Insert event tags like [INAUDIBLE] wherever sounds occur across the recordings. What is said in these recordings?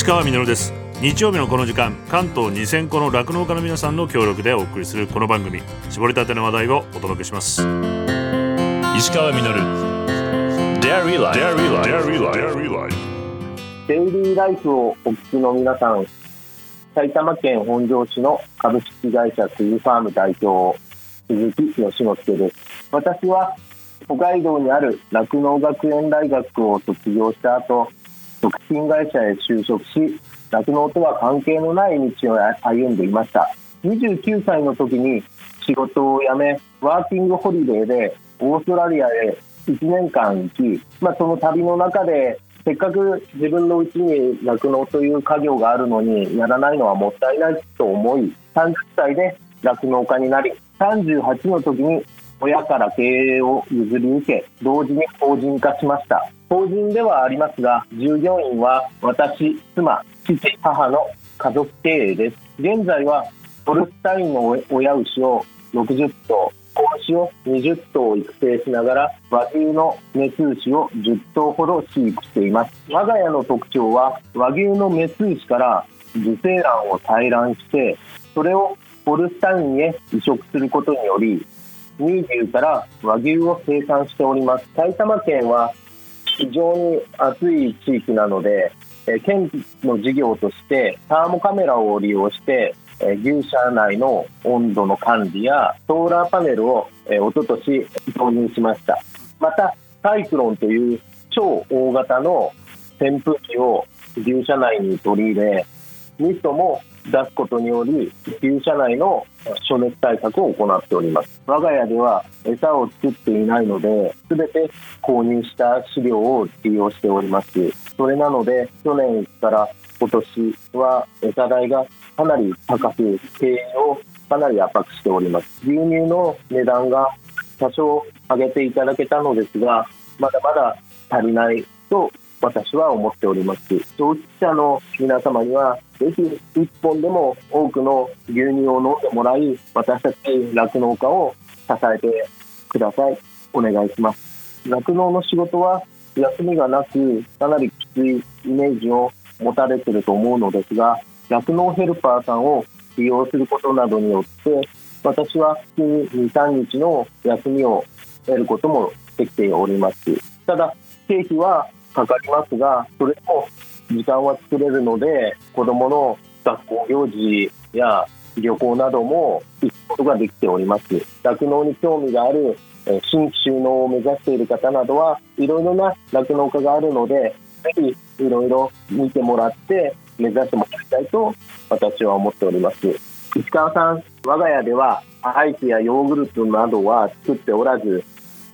石川みです。日曜日のこの時間関東2000個の酪農家の皆さんの協力でお送りするこの番組。絞りたての話題をお届けします。石川みデイリーライフをお聞きの皆さん埼玉県本庄市の株式会社スイファーム代表鈴木義之介です。私は北海道にある酪農学園大学を卒業した後食品会社へ就職し酪農とは関係のない道を歩んでいました。29歳の時に仕事を辞めワーキングホリデーでオーストラリアへ1年間行き、まあ、その旅の中でせっかく自分のうちに酪農という家業があるのにやらないのはもったいないと思い30歳で酪農家になり38の時に親から経営を譲り受け同時に法人化しました。法人ではありますが従業員は私妻父母の家族経営です。現在はホルスタインの親牛を60頭子牛を20頭育成しながら和牛のメス牛を10頭ほど飼育しています。我が家の特徴は和牛のメス牛から受精卵を採卵してそれをホルスタインへ移植することにより乳牛から和牛を生産しております。埼玉県は非常に暑い地域なので県の事業としてサーモカメラを利用してえ牛舎内の温度の管理やソーラーパネルをえおととし導入しました。またサイクロンという超大型の扇風機を牛舎内に取り入れミストも出すことにより牛舎内の暑熱対策を行っております。我が家では餌を作っていないので全て購入した飼料を利用しております。それなので去年から今年は餌代がかなり高く経営をかなり圧迫しております。牛乳の値段が多少上げていただけたのですがまだまだ足りないと私は思っております。消費者の皆様にはぜひ1本でも多くの牛乳を飲んでもらい私たち酪農家を支えてください。お願いします。酪農の仕事は休みがなくかなりきついイメージを持たれてると思うのですが酪農ヘルパーさんを利用することなどによって私は月に23日の休みを得ることもできております。ただ経費はかかりますがそれも時間は作れるので子どもの学校行事や旅行なども行くことができております。酪農に興味がある新規収納を目指している方などはいろいろな酪農家があるのでぜひいろいろ見てもらって目指してもらいたいと私は思っております。石川さん我が家ではアイスやヨーグルトなどは作っておらず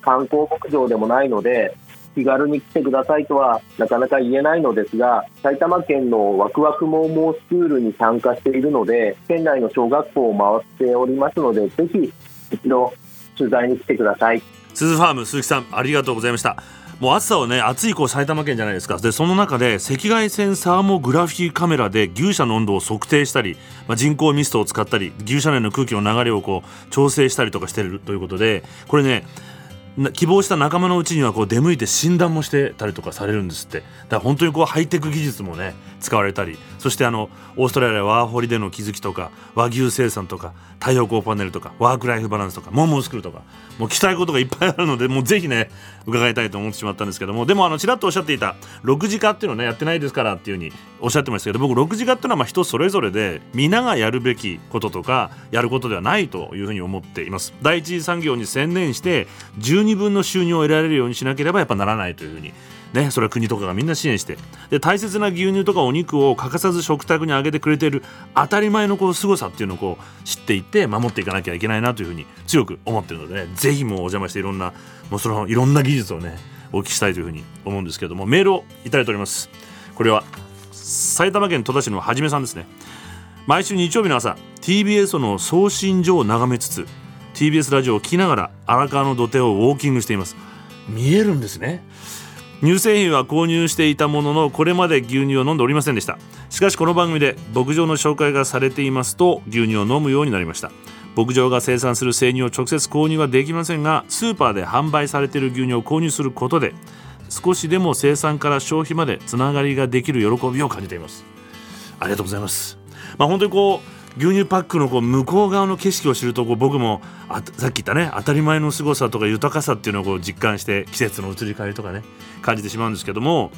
観光牧場でもないので気軽に来てくださいとはなかなか言えないのですが埼玉県のワクワクモーモースクールに参加しているので県内の小学校を回っておりますのでぜひ一度取材に来てください。鈴ファーム鈴木さんありがとうございました。もう暑さをね暑いこう埼玉県じゃないですか。でその中で赤外線サーモグラフィーカメラで牛舎の温度を測定したり、まあ、人工ミストを使ったり牛舎内の空気の流れをこう調整したりとかしてるということでこれね希望した仲間のうちにはこう出向いて診断もしてたりとかされるんですって。だから本当にこうハイテク技術もね使われたりそしてあのオーストラリアワーホリでの気づきとか和牛生産とか太陽光パネルとかワークライフバランスとかモンモンスクールとかもう聞きたいことがいっぱいあるのでもうぜひね伺いたいと思ってしまったんですけども。でもあのちらっとおっしゃっていた6時化っていうのねやってないですからっていうふうにおっしゃってましたけど僕6時化っていうのはまあ人それぞれで皆がやるべきこととかやることではないというふうに思っています。第一次産業に専念して12分の収入を得られるようにしなければやっぱならないというふうに。ね、それは国とかがみんな支援して。で大切な牛乳とかお肉を欠かさず食卓にあげてくれている当たり前のこう凄さっていうのをこう知っていって守っていかなきゃいけないなというふうに強く思ってるのでね。ぜひもうお邪魔していろんなもうそのいろんな技術をねお聞きしたいというふうに思うんですけども。メールをいただいております。これは埼玉県戸田市のはじめさんですね。毎週日曜日の朝 TBS の送信所を眺めつつ TBS ラジオを聞きながら荒川の土手をウォーキングしています。見えるんですね。乳製品は購入していたもののこれまで牛乳を飲んでおりませんでした。しかしこの番組で牧場の紹介がされていますと牛乳を飲むようになりました。牧場が生産する生乳を直接購入はできませんがスーパーで販売されている牛乳を購入することで少しでも生産から消費までつながりができる喜びを感じています。ありがとうございます。まあ本当にこう牛乳パックのこう向こう側の景色を知るとこう僕もあさっき言ったね当たり前の凄さとか豊かさっていうのをこう実感して季節の移り変わりとかね感じてしまうんですけども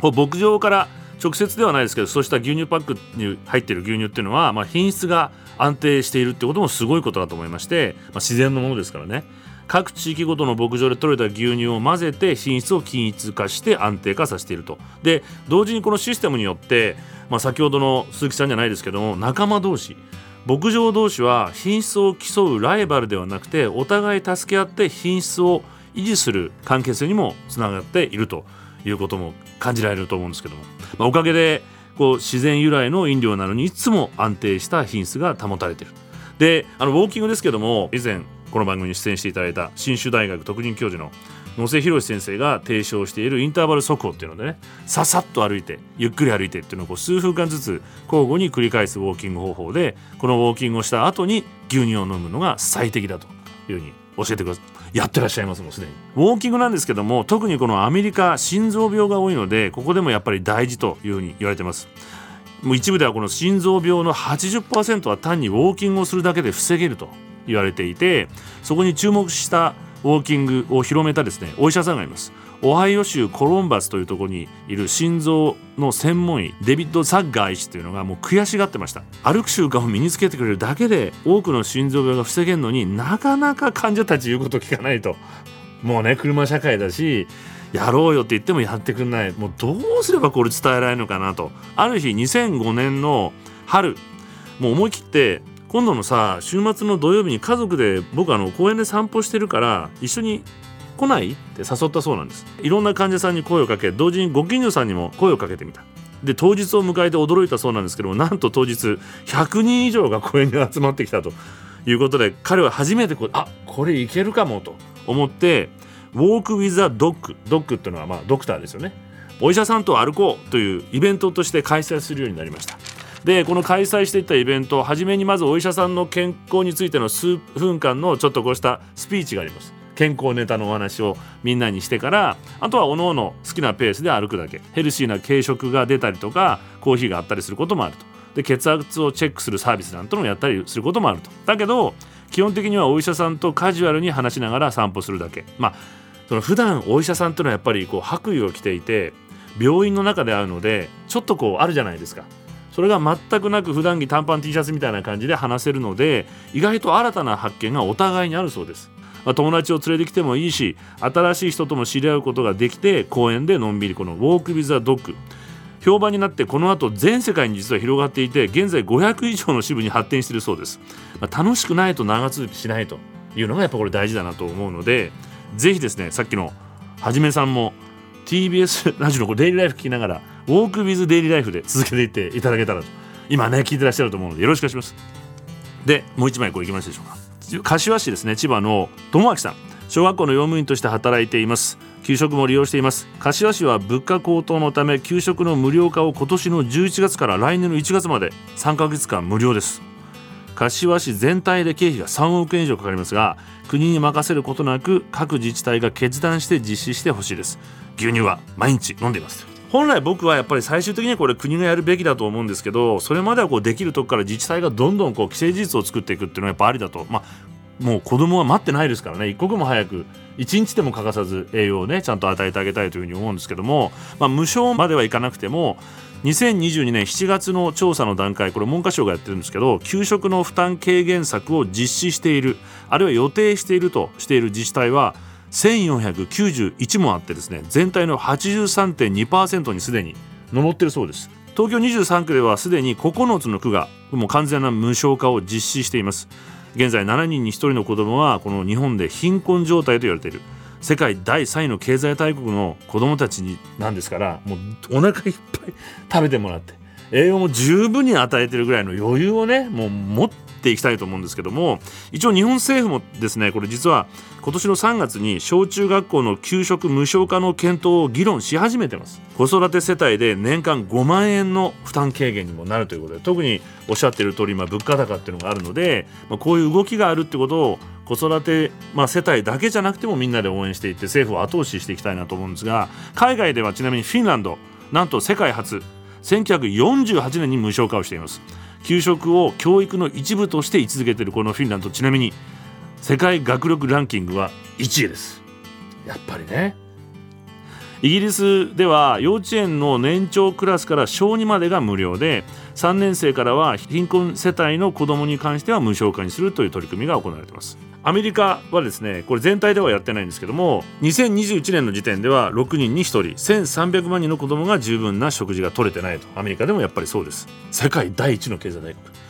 こう牧場から直接ではないですけどそうした牛乳パックに入ってる牛乳っていうのは、まあ、品質が安定しているってこともすごいことだと思いまして、まあ、自然のものですからね。各地域ごとの牧場で取れた牛乳を混ぜて品質を均一化して安定化させていると。で同時にこのシステムによって、まあ、先ほどの鈴木さんじゃないですけども仲間同士。牧場同士は品質を競うライバルではなくてお互い助け合って品質を維持する関係性にもつながっていると。いうことも感じられると思うんですけども、まあ、おかげでこう自然由来の飲料なのにいつも安定した品質が保たれている。であのウォーキングですけども以前この番組に出演していただいた信州大学特任教授の野瀬博先生が提唱しているインターバル速歩っていうのでねささっと歩いてゆっくり歩いてっていうのをこう数分間ずつ交互に繰り返すウォーキング方法でこのウォーキングをした後に牛乳を飲むのが最適だというふうに教えてくださいやってらっしゃいますもうすでに。ウォーキングなんですけども特にこのアメリカ心臓病が多いのでここでもやっぱり大事というふうに言われてます。もう一部ではこの心臓病の80%は単にウォーキングをするだけで防げると。言われていてそこに注目したウォーキングを広めたですねお医者さんがいます。オハイオ州コロンバスというところにいる心臓の専門医デビッド・ザッガー医師というのがもう悔しがってました。歩く習慣を身につけてくれるだけで多くの心臓病が防げるのになかなか患者たち言うこと聞かないと。もうね車社会だしやろうよって言ってもやってくんない。もうどうすればこれ伝えられるのかなと。ある日2005年の春もう思い切って今度のさ週末の土曜日に家族で僕あの公園で散歩してるから一緒に来ない？って誘ったそうなんです。いろんな患者さんに声をかけ同時にご近所さんにも声をかけてみた。で当日を迎えて驚いたそうなんですけどもなんと当日100人以上が公園に集まってきたと。いうことで彼は初めてこあこれいけるかもと。思ってウォーク・ウィザ・ドッグドッグっていうのはまあドクターですよね。お医者さんと歩こうというイベントとして開催するようになりました。でこの開催していったイベント初めにまずお医者さんの健康についての数分間のちょっとこうしたスピーチがあります。健康ネタのお話をみんなにしてからあとはおのおの好きなペースで歩くだけ。ヘルシーな軽食が出たりとかコーヒーがあったりすることもあると。で血圧をチェックするサービスなんてのをやったりすることもあると。だけど基本的にはお医者さんとカジュアルに話しながら散歩するだけ。まあその普段お医者さんというのはやっぱりこう白衣を着ていて病院の中で会うのでちょっとこうあるじゃないですか。それが全くなく普段着短パン T シャツみたいな感じで話せるので意外と新たな発見がお互いにあるそうです、まあ、友達を連れてきてもいいし新しい人とも知り合うことができて公園でのんびりこのウォーク・ビザ・ドッグ評判になってこの後全世界に実は広がっていて現在500以上の支部に発展しているそうです、まあ、楽しくないと長続きしないというのがやっぱこれ大事だなと思うのでぜひですねさっきのはじめさんも TBS ラジオのデイリーライフ聞きながらウォークビズデイリーライフで続けていっていただけたらと。今ね聞いてらっしゃると思うのでよろしくお願いします。でもう一枚これいきますでしょうか。柏市ですね千葉の友明さん小学校の用務員として働いています。給食も利用しています。柏市は物価高騰のため給食の無料化を今年の11月から来年の1月まで3ヶ月間無料です。柏市全体で経費が3億円以上かかりますが国に任せることなく各自治体が決断して実施してほしいです。牛乳は毎日飲んでいます。本来僕はやっぱり最終的にはこれ国がやるべきだと思うんですけどそれまではこうできるとこから自治体がどんどんこう既成事実を作っていくっていうのはやっぱありだと、まあ、もう子供は待ってないですからね。一刻も早く一日でも欠かさず栄養をねちゃんと与えてあげたいというふうに思うんですけども、まあ、無償まではいかなくても2022年7月の調査の段階これ文科省がやってるんですけど給食の負担軽減策を実施しているあるいは予定しているとしている自治体は1491もあってですね全体の83.2%にすでに上ってるそうです。東京23区ではすでに9つの区がもう完全な無償化を実施しています。現在7人に1人の子どもはこの日本で貧困状態と言われている。世界第3位の経済大国の子どもたちになんですからもうお腹いっぱい食べてもらって栄養も十分に与えてるぐらいの余裕をねもう持ってていきたいと思うんですけども一応日本政府もですねこれ実は今年の3月に小中学校の給食無償化の検討を議論し始めてます。子育て世帯で年間5万円の負担軽減にもなるということで特におっしゃってる通り今物価高っていうのがあるので、まあ、こういう動きがあるってことを子育て、まあ、世帯だけじゃなくてもみんなで応援していって政府を後押ししていきたいなと思うんですが海外ではちなみにフィンランドなんと世界初1948年に無償化をしています。給食を教育の一部として位置づけているこのフィンランドちなみに世界学力ランキングは1位です。やっぱりね。イギリスでは幼稚園の年長クラスから小2までが無料で3年生からは貧困世帯の子どもに関しては無償化にするという取り組みが行われていますアメリカはですねこれ全体ではやってないんですけども2021年の時点では6人に1人1300万人の子供が十分な食事が取れてないと。アメリカでもやっぱりそうです。世界第一の経済大国。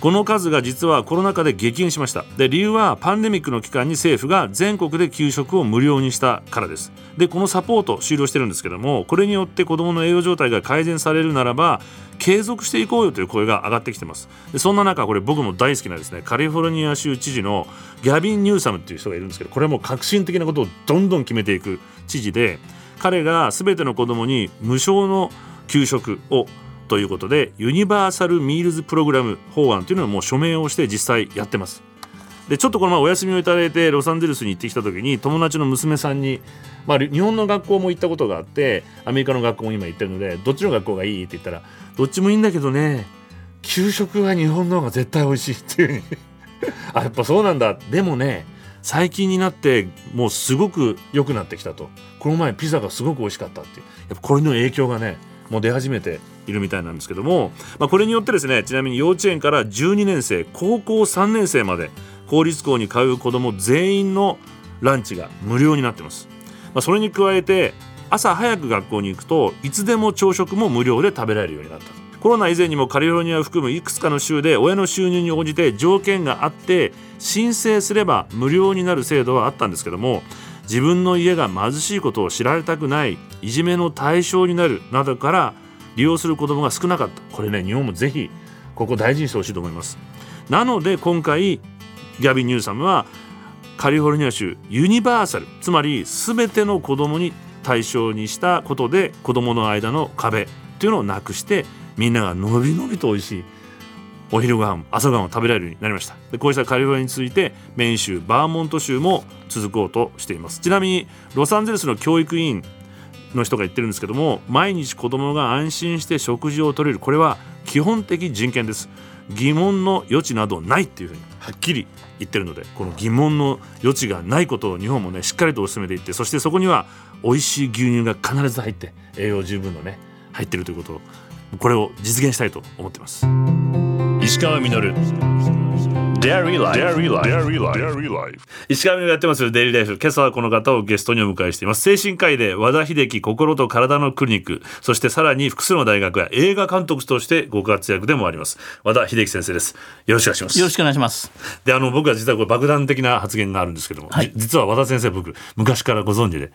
この数が実はコロナ禍で激減しました。で理由はパンデミックの期間に政府が全国で給食を無料にしたからです。でこのサポート終了してるんですけどもこれによって子どもの栄養状態が改善されるならば継続していこうよという声が上がってきてます。でそんな中これ僕も大好きなですねカリフォルニア州知事のギャビン・ニューサムっていう人がいるんですけどこれも革新的なことをどんどん決めていく知事で彼が全ての子どもに無償の給食をということでユニバーサル・ミールズ・プログラム法案というのをもう署名をして実際やってます。でちょっとこの前お休みをいただいてロサンゼルスに行ってきた時に友達の娘さんに、まあ、日本の学校も行ったことがあってアメリカの学校も今行ってるのでどっちの学校がいいって言ったらどっちもいいんだけどね給食は日本の方が絶対美味しいっていう。[LAUGHS] あやっぱそうなんだ。でもね最近になってもうすごく良くなってきたと。この前ピザがすごく美味しかったってやっぱこれの影響がねもう出始めているみたいなんですけども、まあ、これによってですねちなみに幼稚園から12年生高校3年生まで公立校に通う子ども全員のランチが無料になってます、まあ、それに加えて朝早く学校に行くといつでも朝食も無料で食べられるようになった。コロナ以前にもカリフォルニアを含むいくつかの州で親の収入に応じて条件があって申請すれば無料になる制度はあったんですけども自分の家が貧しいことを知られたくないいじめの対象になるなどから利用する子どもが少なかった。これね日本もぜひここ大事にしてほしいと思います。なので今回ギャビン・ニューサムはカリフォルニア州ユニバーサルつまり全ての子どもに対象にしたことで子どもの間の壁っていうのをなくしてみんながのびのびと美味しいお昼ご飯朝ご飯を食べられるようになりました。でこうしたカリフォルニアについてメイン州バーモント州も続こうとしています。ちなみにロサンゼルスの教育委員の人が言ってるんですけども毎日子供が安心して食事をとれる。これは基本的人権です。疑問の余地などないっていうふうにはっきり言ってるのでこの疑問の余地がないことを日本もねしっかりと進めていってそしてそこには美味しい牛乳が必ず入って栄養十分のね入ってるということをこれを実現したいと思ってます。石川稔 Dairy Life. Dairy Life. Dairy Life. Dairy Life. 石川みがやってますデイリーライフ。今朝はこの方をゲストにお迎えしています。精神科医で和田秀樹心と体のクリニック、そしてさらに複数の大学や映画監督としてご活躍でもあります。和田秀樹先生です。よろしくお願いします。よろしくお願いします。で、あの、僕は実はこれ爆弾的な発言があるんですけども、はいじ実は和田先生僕、昔からご存知で。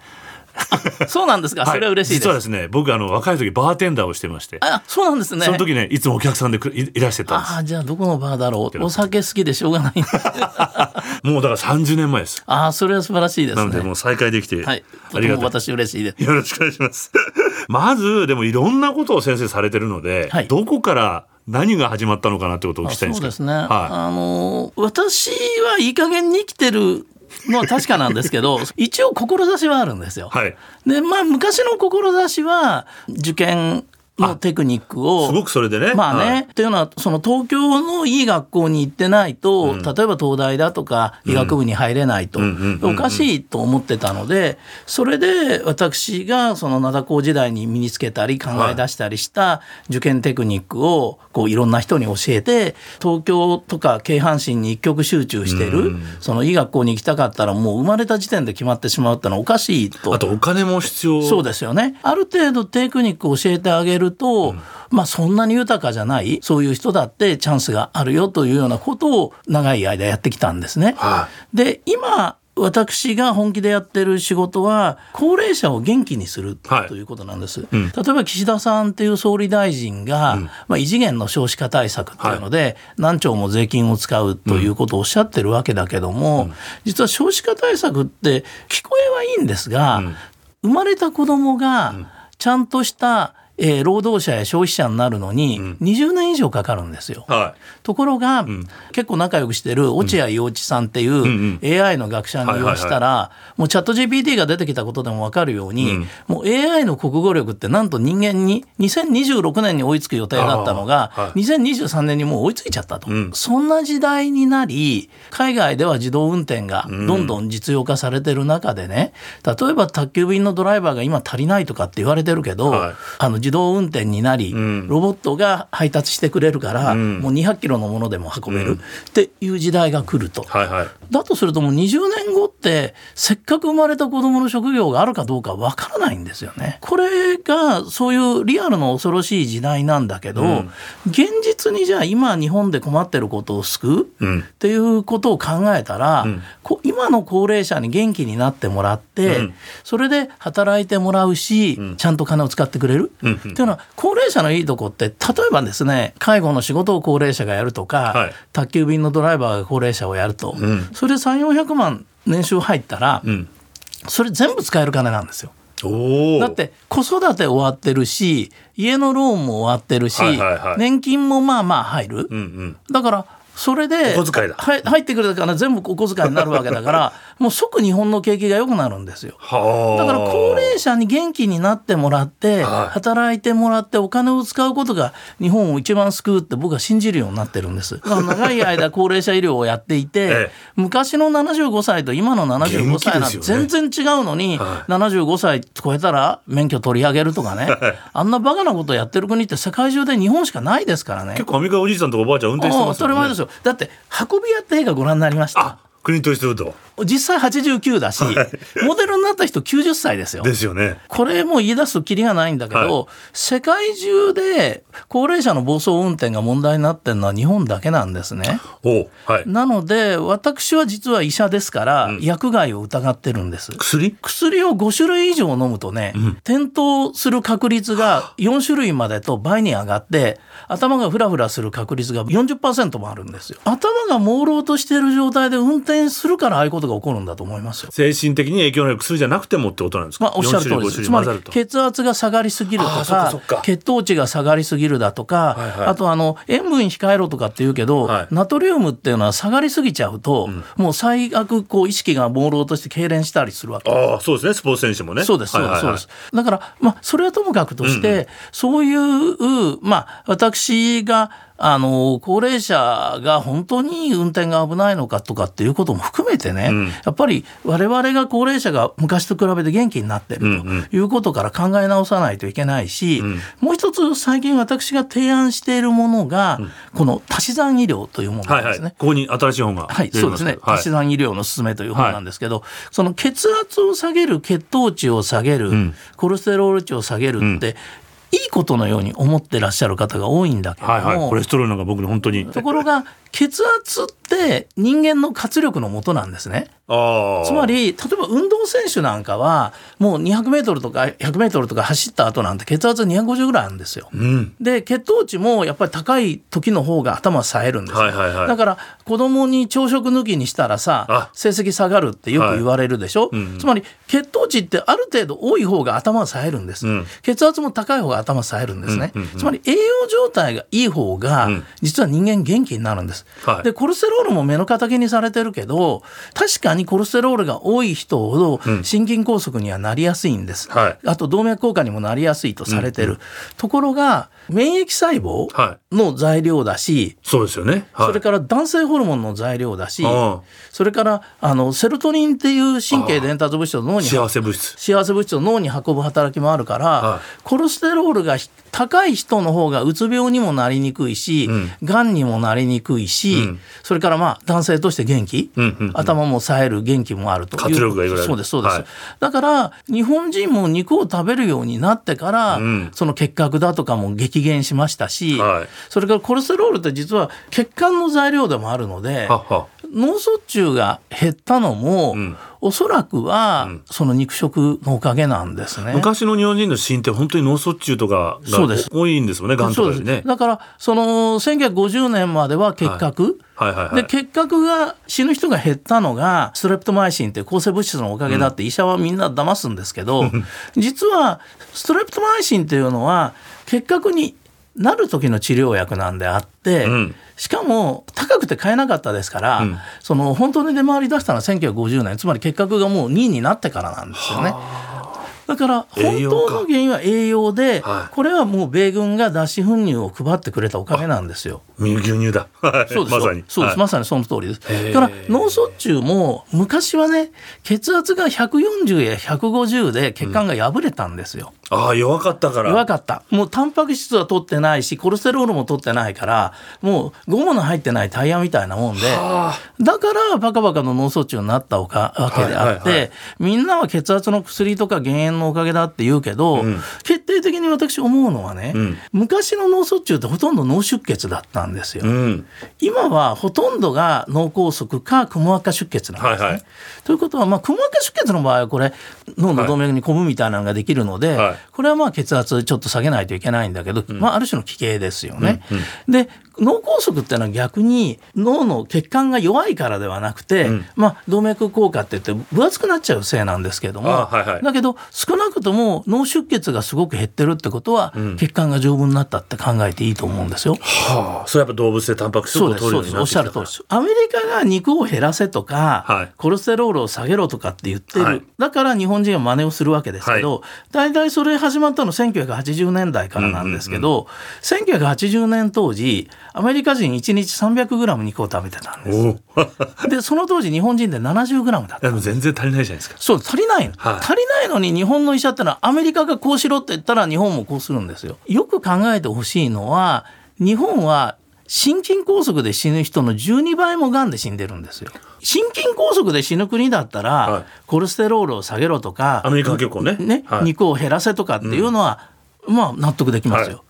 [LAUGHS] そうなんですか？それは嬉しいです。実はですね、僕あの、若い時バーテンダーをしてまして、あ、そうなんですね。その時ね、いつもお客さんでくいいらしてたんです。ああ、じゃあどこのバーだろう？お酒好きでしょうがない。[LAUGHS] もうだから30年前です。ああ、それは素晴らしいですなのでもね。う再会できて、はい。とありがとう。私嬉しいです。よろしくお願いします。[LAUGHS] まず、でもいろんなことを先生されてるので、はいどこから何が始まったのかなってことをお聞きしたいんですけど。そうですね。はあの私はいい加減に生きてるのは確かなんですけど、一応志はあるんですよ。い。はい。で、まあ昔の志は受験のテクニックをすごくそれでね。まあね、はいというのはその東京のいい学校に行ってないと、例えば東大だとか医学部に入れないと、んうんうんうんおかしいと思ってたのでそれで私がその灘高時代に身につけたり考え出したりした受験テクニックをこういろんな人に教えて東京とか京阪神に一極集中してる、そのいい学校に行きたかったらもう生まれた時点で決まってしまうってのはおかしいとあとお金も必要。そうですよね。ある程度テクニックを教えてあげると、まあそんなに豊かじゃない、そういう人だってチャンスがあるよというようなことを長い間やってきたんですね。はで、今、私が本気でやってる仕事は高齢者を元気にするはいとい。うことなんです、例えば岸田さんっていう総理大臣が、まあ、異次元の少子化対策っていうので、何兆も税金を使うということをおっしゃってるわけだけども、実は少子化対策って聞こえはいいんですが、生まれた子供がちゃんとしたえー労働者や消費者になるのに20年以上かかるんですよ。はところが、結構仲良くしてる落合陽一さんっていう AI の学者に言わしたら、もうチャット GPT が出てきたことでも分かるように、もう AI の国語力ってなんと人間に2026年に追いつく予定だったのが、はい2023年にもう追いついちゃったと、そんな時代になり海外では自動運転がどんどん実用化されてる中でね例えば宅急便のドライバーが今足りないとかって言われてるけど、はい。あの自動運転になり、ん。ロボットが配達してくれるから、ん。もう200キロのものでも運べるっていう時代が来ると。いはいはい。だとするともう20年後ってせっかく生まれた子供の職業があるかどうかわからないんですよね。これがそういうリアルの恐ろしい時代なんだけど、ん。現実にじゃあ今日本で困ってることを救う、うん。っていうことを考えたら、ん。こ今の高齢者に元気になってもらって、うん。それで働いてもらうし、ちゃんと金を使ってくれる、うんっていうのは高齢者のいいとこって例えばですね介護の仕事を高齢者がやるとか、はい。宅急便のドライバーが高齢者をやると、ん。それで3400万年収入ったら、うん。それ全部使える金なんですよ。だって子育て終わってるし家のローンも終わってるし、はいはいはい。年金もまあまあ入る、うんうん。だからそれでお小遣いだ。はい入ってくるから全部お小遣いになるわけだから [LAUGHS] もう即日本の景気が良くなるんですよ。はあ。だから高齢者に元気になってもらってはい。働いてもらってお金を使うことが日本を一番救うって僕は信じるようになってるんです。長い間高齢者医療をやっていて、[LAUGHS] ええ。昔の75歳と今の75歳なんて全然違うのに、は75歳超えたら免許取り上げるとかね。あんなバカなことやってる国って世界中で日本しかないですからね。結構アメリカおじいさんとかおばあちゃん運転してますよね。当たり前ですよ。だって運び屋って映画ご覧になりました？あ。クリント・イーストウッド実際89だし、モデルになった人90歳ですよ。ですよね。これも言い出すときりがないんだけど、は世界中で高齢者の暴走運転が問題になってるのは日本だけなんですね。おはい。なので私は実は医者ですから、薬害を疑ってるんです。薬？薬を5種類以上飲むとね、転倒する確率が4種類までと倍に上がって頭がフラフラする確率が40%もあるんですよ。頭が朦朧としている状態で運転するからああいうことが起こるんだと思いますよ。精神的に影響のある薬じゃなくてもってことなんですか、まあ、おっしゃる通りで4す。つまり5種類混ざると。血圧が下がりすぎるとか血糖値が下がりすぎるだとか、はいはい。あとあの塩分控えろとかって言うけど、はいナトリウムっていうのは下がりすぎちゃうと、もう最悪こう意識が朦朧として痙攣したりするわけ。ああそうですね。スポーツ選手もね。そうです、そうです、そうです。だから、まあ、それはともかくとして、そういう、まあ、私が、あの、高齢者が本当に運転が危ないのかとかっていうことも含めてね、ん。やっぱり我々が高齢者が昔と比べて元気になってるということから考え直さないといけないし、もう一つ最近私が提案しているものが、この足し算医療というものなはいはい。んですね。ここに新しい本がはい、そうですね。はい。足し算医療の勧めという本なんですけど、その血圧を下げる、血糖値を下げる、ん。コレステロール値を下げるって、いいことのように思ってらっしゃる方が多いんだけども、はいはいコレステロールなんか僕に本当にところが血圧って人間の活力のもとなんですね。つまり例えば運動選手なんかはもう200メートルとか100メートルとか走った後なんて血圧250ぐらいあるんですよ。うん。で血糖値もやっぱり高い時の方が頭冴えるんですよ、はいはいはい。だから子供に朝食抜きにしたらさあ。成績下がるってよく言われるでしょ、いうんうん。つまり血糖値ってある程度多い方が頭が冴えるんです、うん。血圧も高い方が頭が冴えるんですね、うんうんうん。つまり栄養状態がいい方がうん。実は人間元気になるんです、はい。でコレステロールも目の敵にされてるけど確かにコレステロールが多い人ほど心筋梗塞にはなりやすいんです、はい。あと動脈硬化にもなりやすいとされてる、ところが免疫細胞はい。の材料だし、そうですよね。はい。それから男性ホルモンの材料だし、あそれからあのセロトニンっていう神経伝達物質を脳に幸せ物質。幸せ物質を脳に運ぶ働きもあるから、はい。コレステロールがひ高い人の方がうつ病にもなりにくいし、うん。がんにもなりにくいし、うん。それからまあ男性として元気、うんうんうん頭も冴える元気もあるという。そうですそうです、はい。だから日本人も肉を食べるようになってから、うん。その結核だとかも激減しましたし、はい。それからコレステロールって実は血管の材料でもあるので脳卒中が減ったのも、んおそらくはその肉食のおかげなんですね。昔の日本人の死因って本当に脳卒中とかが多いんですよねがんとかね。だからその1950年までは結核、で結核が死ぬ人が減ったのがストレプトマイシンって抗生物質のおかげだって医者はみんな騙すんですけど、[LAUGHS] 実はストレプトマイシンっていうのは結核になる時の治療薬なんであって、ん。しかも高くて買えなかったですから、その本当に出回り出したのは1950年つまり結核がもう2位になってからなんですよね。だから本当の原因は栄養で、はい。これはもう米軍が脱脂粉乳を配ってくれたおかげなんですよ。牛乳だ。はいそうですよまさに。そうです、はい。まさにその通りです。だから脳卒中も昔はね血圧が140や150で血管が破れたんですよ。ああ弱かったから。弱かった。もうタンパク質は取ってないしコレステロールも取ってないからもうゴムの入ってないタイヤみたいなもんで。あ。だからバカバカの脳卒中になったおかわけであって、みんなは血圧の薬とか減塩のおかげだって言うけど、決定的に私思うのはね、ん。昔の脳卒中ってほとんど脳出血だったんですよ。あうん。今はほとんどが脳梗塞かくも膜下出血なんですね。はいはいということは、まあ、くも膜下出血の場合はこれ脳の動脈にコブみたいなのができるので、はいこれはまあ血圧ちょっと下げないといけないんだけど、まあ、ある種の奇形ですよね。で脳梗塞っていうのは逆に脳の血管が弱いからではなくて、まあ、動脈硬化って言って分厚くなっちゃうせいなんですけども、あはいはい。だけど少なくとも脳出血がすごく減ってるってことは、血管が丈夫になったって考えていいと思うんですよ。はあ。それやっぱ動物でタンパク質をそうです取るようにそうですおっなってきたからしゃる通りです。アメリカが肉を減らせとか、はい。コレステロールを下げろとかって言ってる、はい。だから日本人は真似をするわけですけど、大体それ始まったの1980年代からなんですけど、1980年当時アメリカ人1日 300g 肉を食べてたんで。す。[LAUGHS] でその当時日本人で 70g だった。でも全然足りないじゃないですか。そう足りないの、はい。足りないのに日本の医者ってのはアメリカがこうしろって言ったら日本もこうするんですよ。よく考えてほしいのは日本は心筋梗塞で死ぬ人の12倍もがんで死んでるんですよ。心筋梗塞で死ぬ国だったら、はい。コレステロールを下げろとかアメリカは結構ね。ねはい。肉を減らせとかっていうのは、まあ納得できますよ、はい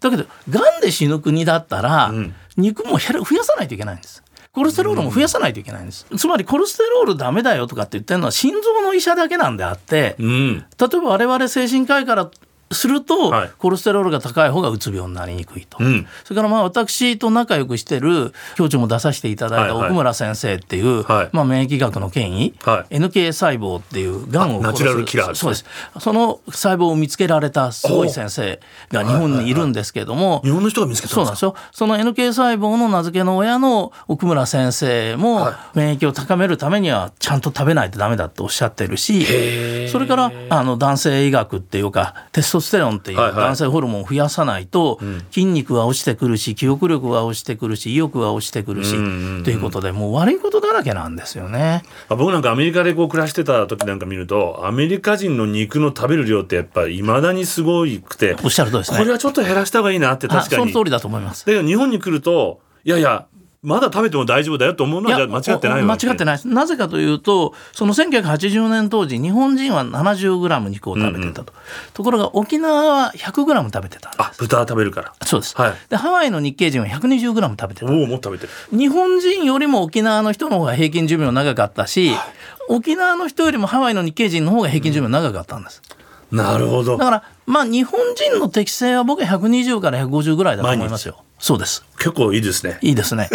だけどがんで死ぬ国だったら、肉も減ら増やさないといけないんです。コレステロールも増やさないといけないんです、つまりコレステロールダメだよとかって言ってるのは心臓の医者だけなんであって、うん。例えば我々精神科医からすると、はい。コレステロールが高い方がうつ病になりにくいと、うん。それからまあ私と仲良くしてる教授も出させていただいたはいはい。奥村先生っていう、はい。まあ、免疫学の権威、はい。NK 細胞っていうがんをあナチュラルキラーね。そうです。その細胞を見つけられたすごい先生が日本にいるんですけども、日本の人が見つけたんでか？そうなんですすよ。その NK 細胞の名付けの親の奥村先生も免疫を高めるためにはちゃんと食べない。とダメだっておっしゃってるし、それからあの男性医学っていうかテストステロンっていう男性ホルモンを増やさないと筋肉は落ちてくるし記憶力は落ちてくるし意欲は落ちてくるしということでもう悪いことだらけなんですよね。あ僕なんかアメリカでこう暮らしてた時なんか見るとアメリカ人の肉の食べる量ってやっぱりいまだにすごいくておっしゃる通りですね。これはちょっと減らした方がいいなってあ確かにその通りだと思います。だけど日本に来るといやいやまだ食べても大丈夫だよと思うのは間違ってないわ間違ってないです。なぜかというとその1980年当時日本人は 70g 肉を食べてたと、ところが沖縄は 100g 食べてたんであ豚食べるから。すそうです、はい。でハワイの日系人は 120g 食べてた。おおもっと食べてる。日本人よりも沖縄の人の方が平均寿命長かったし、沖縄の人よりもハワイの日系人の方が平均寿命長かったんです、なるほど。だからまあ日本人の適性は僕は120から150ぐらいだと思いますよそうです。結構いいですね。いいですね。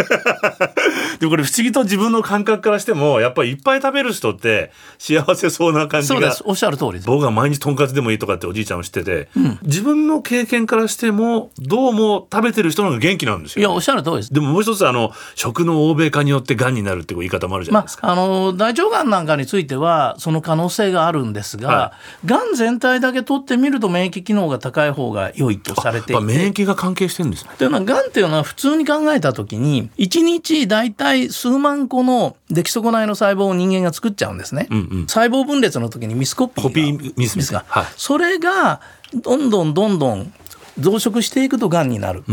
[LAUGHS] でもこれ不思議と自分の感覚からしてもやっぱりいっぱい食べる人って幸せそうな感じがそうです。おっしゃる通りです。僕が毎日とんかつでもいいとかっておじいちゃんも知ってて、自分の経験からしてもどうも食べてる人の方が元気なんですよ。いやおっしゃる通りです。でももう一つあの食の欧米化によってがんになるっていう言い方もあるじゃないまですか、あ、あの大腸がんなんかについてはその可能性があるんですが、はがん全体だけ取ってみると免疫機能が高い方が良いとされていて。免疫が関係してるんですね。というのはがんっていうのは普通に考えた時に1日大体数万個の出来損ないの細胞を人間が作っちゃうんですね、細胞分裂の時にミスコピーがコピーミスミスが、はい。それがどんどんどんどん増殖していくとがんになる。って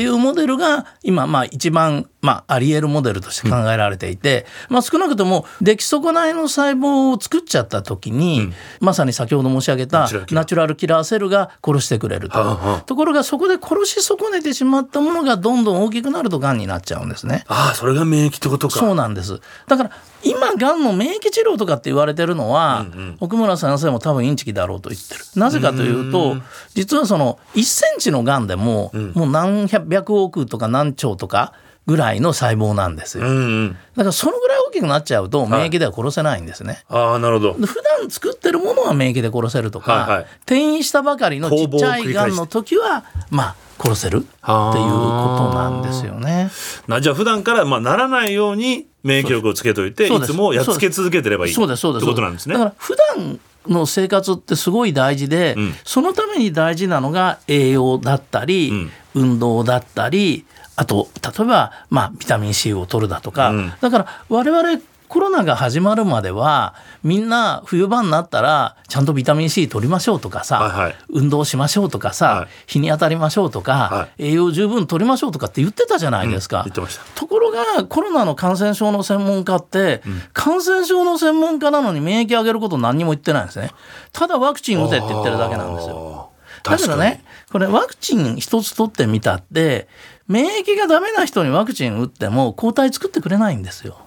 いうモデルが今まあ一番まあ、あり得るモデルとして考えられていて、まあ、少なくとも出来損ないの細胞を作っちゃった時に、まさに先ほど申し上げたナチュラルキラー。セルが殺してくれると、はあはあところがそこで殺し損ねてしまったものがどんどん大きくなるとがんになっちゃうんですね。ああそれが免疫ってことか。そうなんです。だから今がんの免疫治療とかって言われてるのは、奥村先生も多分インチキだろうと言ってる。なぜかというと実はその1センチのがんでも、もう何百億とか何兆とかぐらいの細胞なんですよ、うんうん。だからそのぐらい大きくなっちゃうと免疫では殺せないんですね、ああなるほど。で普段作ってるものは免疫で殺せるとか、はいはい。転移したばかりのちっちゃいがんの時はまあ殺せるっていうことなんですよね。なじゃあ普段からまあならないように免疫力をつけといていつもやっつけ続けてればいいってことなんですね。だから普段の生活ってすごい大事で、ん。そのために大事なのが栄養だったり、ん。運動だったりあと例えば、まあ、ビタミン C を取るだとか、うん。だから我々コロナが始まるまではみんな冬場になったらちゃんとビタミン C 取りましょうとかさ、はいはい。運動しましょうとかさ、はい。日に当たりましょうとか、は栄養十分取りましょうとかって言ってたじゃないですか。言ってました。ところがコロナの感染症の専門家って、感染症の専門家なのに免疫上げること何にも言ってないんですね。ただワクチン打てって言ってるだけなんですよ。だけどねこれワクチン一つ取ってみたって免疫がダメな人にワクチン打っても抗体作ってくれないんですよ。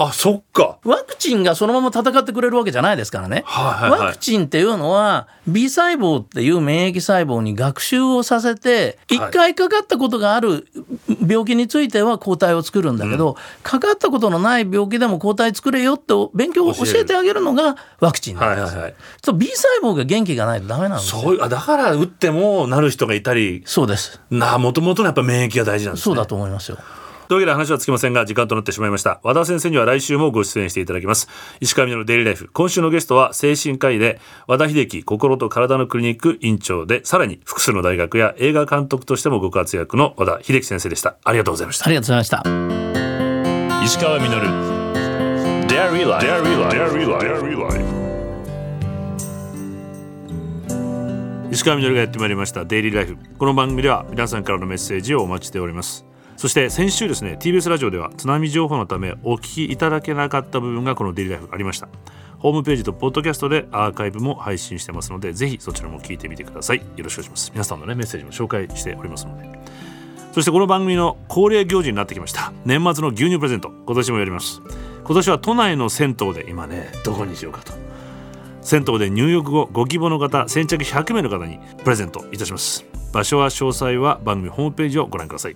あそっかワクチンがそのまま戦ってくれるわけじゃないですからね、はいはいはいワクチンっていうのは B 細胞っていう免疫細胞に学習をさせて一回かかったことがある病気については抗体を作るんだけど、かかったことのない病気でも抗体作れよって勉強を教えてあげるのがワクチンなんですよ。はいはいはいそう B 細胞が元気がないとダメなんですよ。そうだから打ってもなる人がいたりそうです。なもともとのやっぱ免疫が大事なんですねそうだと思いますよ。というわけで話はつきませんが時間となってしまいました。和田先生には来週もご出演していただきます。石川みのるデイリーライフ。今週のゲストは精神科医で和田秀樹心と体のクリニック院長でさらに複数の大学や映画監督としてもご活躍の和田秀樹先生でした。ありがとうございました。ありがとうございました。石川みのる Dairy Life Dairy Life 石川みのるがやってまいりました。デイリーライフこの番組では皆さんからのメッセージをお待ちしておりますそして先週ですね TBS ラジオでは津波情報のためお聞きいただけなかった部分がこのデイリライフありました。ホームページとポッドキャストでアーカイブも配信してますのでぜひそちらも聞いてみてください。よろしくお願いします。皆さんのねメッセージも紹介しておりますのでそしてこの番組の恒例行事になってきました。年末の牛乳プレゼント今年もやります。今年は都内の銭湯で今ねどこにしようかと。銭湯で入浴後ご希望の方先着100名の方にプレゼントいたします。場所は詳細は番組ホームページをご覧ください。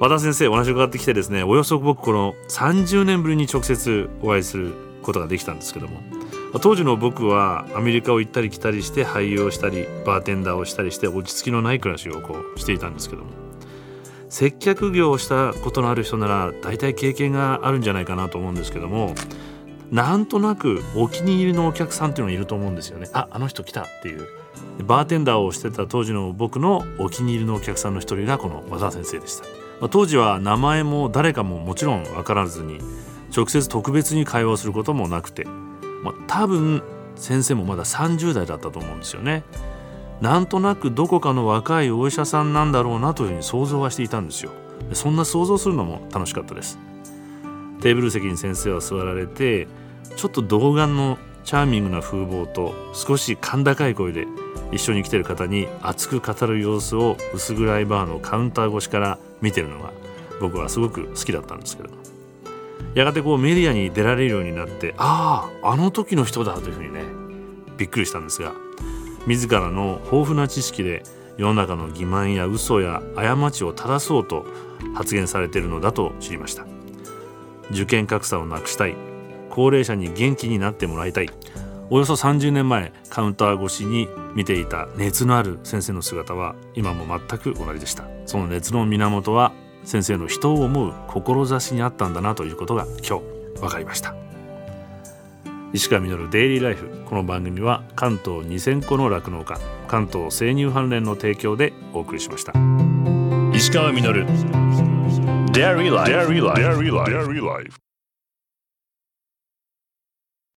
和田先生お話伺ってきてですねおよそ僕この30年ぶりに直接お会いすることができたんですけども当時の僕はアメリカを行ったり来たりして俳優をしたりバーテンダーをしたりして落ち着きのない暮らしをこうしていたんですけども接客業をしたことのある人なら大体経験があるんじゃないかなと思うんですけどもなんとなくお気に入りのお客さんっていうのがいると思うんですよね。ああの人来たっていう。バーテンダーをしてた当時の僕のお気に入りのお客さんの一人がこの和田先生でした、まあ当時は名前も誰かももちろん分からずに直接特別に会話をすることもなくて、まあ、多分先生もまだ30代だったと思うんですよね。なんとなくどこかの若いお医者さんなんだろうなというふうに想像はしていたんですよ。そんな想像するのも楽しかったです。テーブル席に先生は座られてちょっと童顔のチャーミングな風貌と少し甲高い声で一緒に来てる方に熱く語る様子を薄暗いバーのカウンター越しから見てるのが僕はすごく好きだったんですけど。やがてこうメディアに出られるようになってあああの時の人だというふうにねびっくりしたんですが自らの豊富な知識で世の中の欺瞞や嘘や過ちを正そうと発言されているのだと知りました。受験格差をなくしたい。高齢者に元気になってもらいたい。およそ30年前カウンター越しに見ていた熱のある先生の姿は今も全く同じでしたその熱の源は先生の人を思う志にあったんだなということが今日分かりました石川稔デイリーライフこの番組は関東2000個の酪農家関東生乳関連の提供でお送りしました石川稔 Dairy Life. Dairy Life. Dairy Life.